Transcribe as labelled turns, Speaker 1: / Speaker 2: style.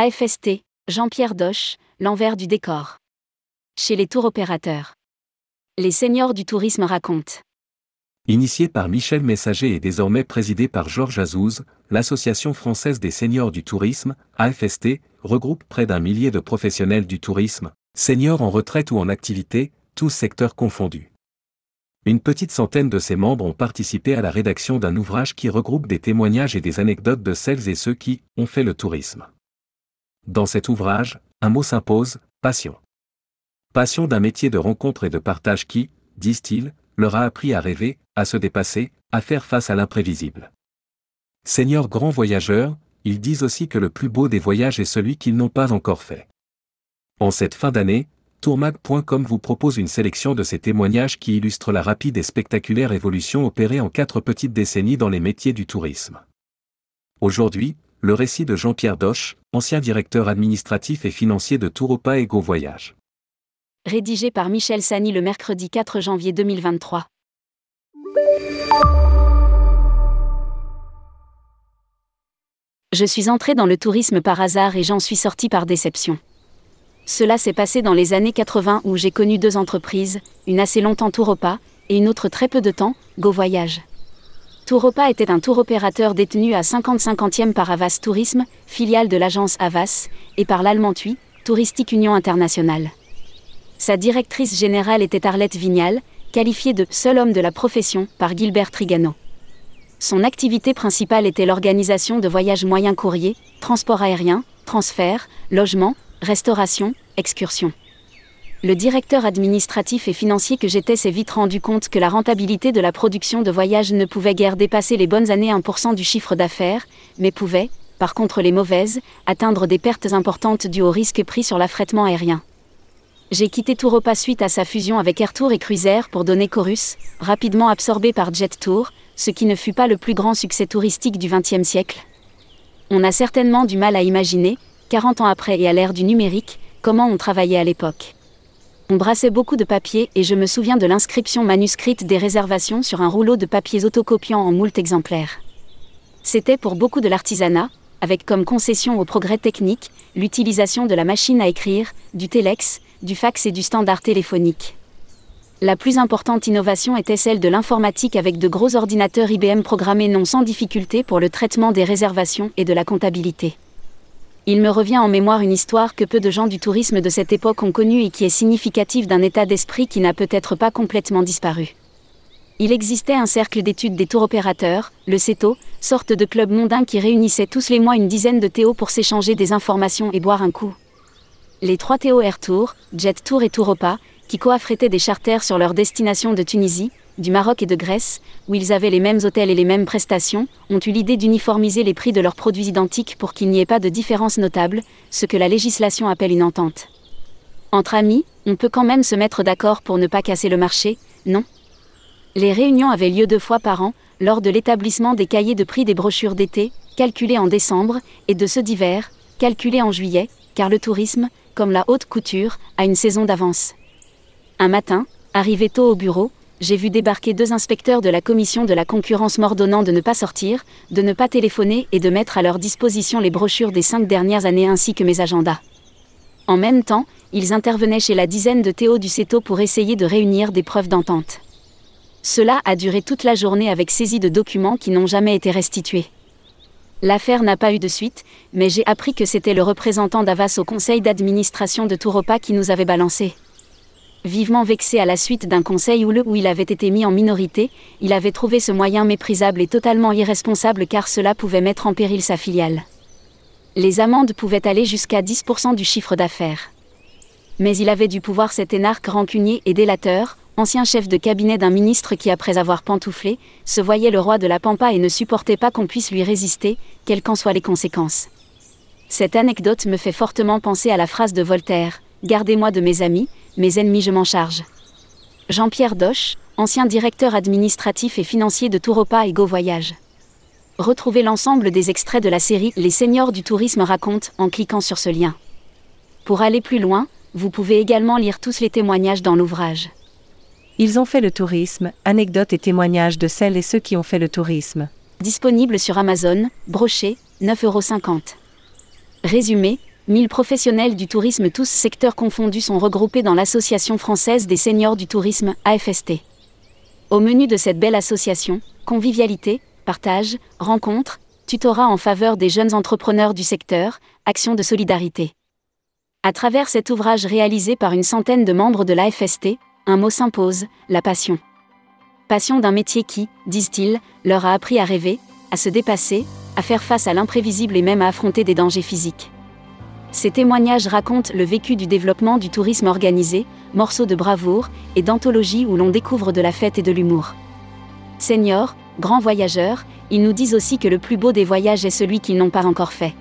Speaker 1: AFST, Jean-Pierre Doche, l'envers du décor. Chez les tours opérateurs. Les seniors du tourisme racontent.
Speaker 2: Initié par Michel Messager et désormais présidé par Georges Azouz, l'Association française des seniors du tourisme, AFST, regroupe près d'un millier de professionnels du tourisme, seniors en retraite ou en activité, tous secteurs confondus. Une petite centaine de ses membres ont participé à la rédaction d'un ouvrage qui regroupe des témoignages et des anecdotes de celles et ceux qui ont fait le tourisme. Dans cet ouvrage, un mot s'impose, passion. Passion d'un métier de rencontre et de partage qui, disent-ils, leur a appris à rêver, à se dépasser, à faire face à l'imprévisible. Seigneurs grands voyageurs, ils disent aussi que le plus beau des voyages est celui qu'ils n'ont pas encore fait. En cette fin d'année, tourmag.com vous propose une sélection de ces témoignages qui illustrent la rapide et spectaculaire évolution opérée en quatre petites décennies dans les métiers du tourisme. Aujourd'hui, le récit de Jean-Pierre Doche, ancien directeur administratif et financier de Touropa et Go Voyage
Speaker 1: rédigé par Michel Sani le mercredi 4 janvier 2023. Je suis entré dans le tourisme par hasard et j'en suis sorti par déception. Cela s'est passé dans les années 80 où j'ai connu deux entreprises, une assez longtemps Touropa et une autre très peu de temps, Go Voyage. Touropa était un tour opérateur détenu à 50-50e par Avas Tourisme, filiale de l'agence Avas, et par l'allemand TUI, Touristique Union Internationale. Sa directrice générale était Arlette Vignal, qualifiée de seul homme de la profession par Gilbert Trigano. Son activité principale était l'organisation de voyages moyens courriers, transport aérien, transfert, logement, restauration, excursion. Le directeur administratif et financier que j'étais s'est vite rendu compte que la rentabilité de la production de voyages ne pouvait guère dépasser les bonnes années 1% du chiffre d'affaires, mais pouvait, par contre les mauvaises, atteindre des pertes importantes dues au risque pris sur l'affrètement aérien. J'ai quitté Touropa suite à sa fusion avec Airtour et Cruiser pour donner Chorus, rapidement absorbé par Jet Tour, ce qui ne fut pas le plus grand succès touristique du XXe siècle. On a certainement du mal à imaginer, 40 ans après et à l'ère du numérique, comment on travaillait à l'époque. On brassait beaucoup de papier et je me souviens de l'inscription manuscrite des réservations sur un rouleau de papiers autocopiants en moult exemplaires. C'était pour beaucoup de l'artisanat, avec comme concession au progrès technique l'utilisation de la machine à écrire, du téléx, du fax et du standard téléphonique. La plus importante innovation était celle de l'informatique avec de gros ordinateurs IBM programmés non sans difficulté pour le traitement des réservations et de la comptabilité. Il me revient en mémoire une histoire que peu de gens du tourisme de cette époque ont connue et qui est significative d'un état d'esprit qui n'a peut-être pas complètement disparu. Il existait un cercle d'études des tours opérateurs, le CETO, sorte de club mondain qui réunissait tous les mois une dizaine de Théo pour s'échanger des informations et boire un coup les trois Théo Air Tour, Jet Tour et Touropa, qui coaffrétaient des charters sur leur destination de Tunisie, du Maroc et de Grèce, où ils avaient les mêmes hôtels et les mêmes prestations, ont eu l'idée d'uniformiser les prix de leurs produits identiques pour qu'il n'y ait pas de différence notable, ce que la législation appelle une entente. Entre amis, on peut quand même se mettre d'accord pour ne pas casser le marché, non? Les réunions avaient lieu deux fois par an, lors de l'établissement des cahiers de prix des brochures d'été, calculés en décembre, et de ceux d'hiver, calculés en juillet, car le tourisme, comme la haute couture, a une saison d'avance. Un matin, arrivé tôt au bureau, j'ai vu débarquer deux inspecteurs de la commission de la concurrence m'ordonnant de ne pas sortir, de ne pas téléphoner et de mettre à leur disposition les brochures des cinq dernières années ainsi que mes agendas. En même temps, ils intervenaient chez la dizaine de Théo du CETO pour essayer de réunir des preuves d'entente. Cela a duré toute la journée avec saisie de documents qui n'ont jamais été restitués. L'affaire n'a pas eu de suite, mais j'ai appris que c'était le représentant d'Avas au conseil d'administration de Touropa qui nous avait balancé. Vivement vexé à la suite d'un conseil où, le, où il avait été mis en minorité, il avait trouvé ce moyen méprisable et totalement irresponsable car cela pouvait mettre en péril sa filiale. Les amendes pouvaient aller jusqu'à 10% du chiffre d'affaires. Mais il avait du pouvoir cet énarque rancunier et délateur, ancien chef de cabinet d'un ministre qui, après avoir pantouflé, se voyait le roi de la pampa et ne supportait pas qu'on puisse lui résister, quelles qu'en soient les conséquences. Cette anecdote me fait fortement penser à la phrase de Voltaire Gardez-moi de mes amis, mes ennemis je m'en charge. Jean-Pierre Doche, ancien directeur administratif et financier de Touropa et Go Voyage. Retrouvez l'ensemble des extraits de la série Les seniors du tourisme racontent en cliquant sur ce lien. Pour aller plus loin, vous pouvez également lire tous les témoignages dans l'ouvrage.
Speaker 3: Ils ont fait le tourisme, anecdotes et témoignages de celles et ceux qui ont fait le tourisme.
Speaker 1: Disponible sur Amazon, broché, 9,50€. Résumé, 1000 professionnels du tourisme tous secteurs confondus sont regroupés dans l'Association française des seniors du tourisme, AFST. Au menu de cette belle association, convivialité, partage, rencontres, tutorat en faveur des jeunes entrepreneurs du secteur, action de solidarité. À travers cet ouvrage réalisé par une centaine de membres de l'AFST, un mot s'impose, la passion. Passion d'un métier qui, disent-ils, leur a appris à rêver, à se dépasser, à faire face à l'imprévisible et même à affronter des dangers physiques. Ces témoignages racontent le vécu du développement du tourisme organisé, morceaux de bravoure et d'anthologie où l'on découvre de la fête et de l'humour. Seniors, grands voyageurs, ils nous disent aussi que le plus beau des voyages est celui qu'ils n'ont pas encore fait.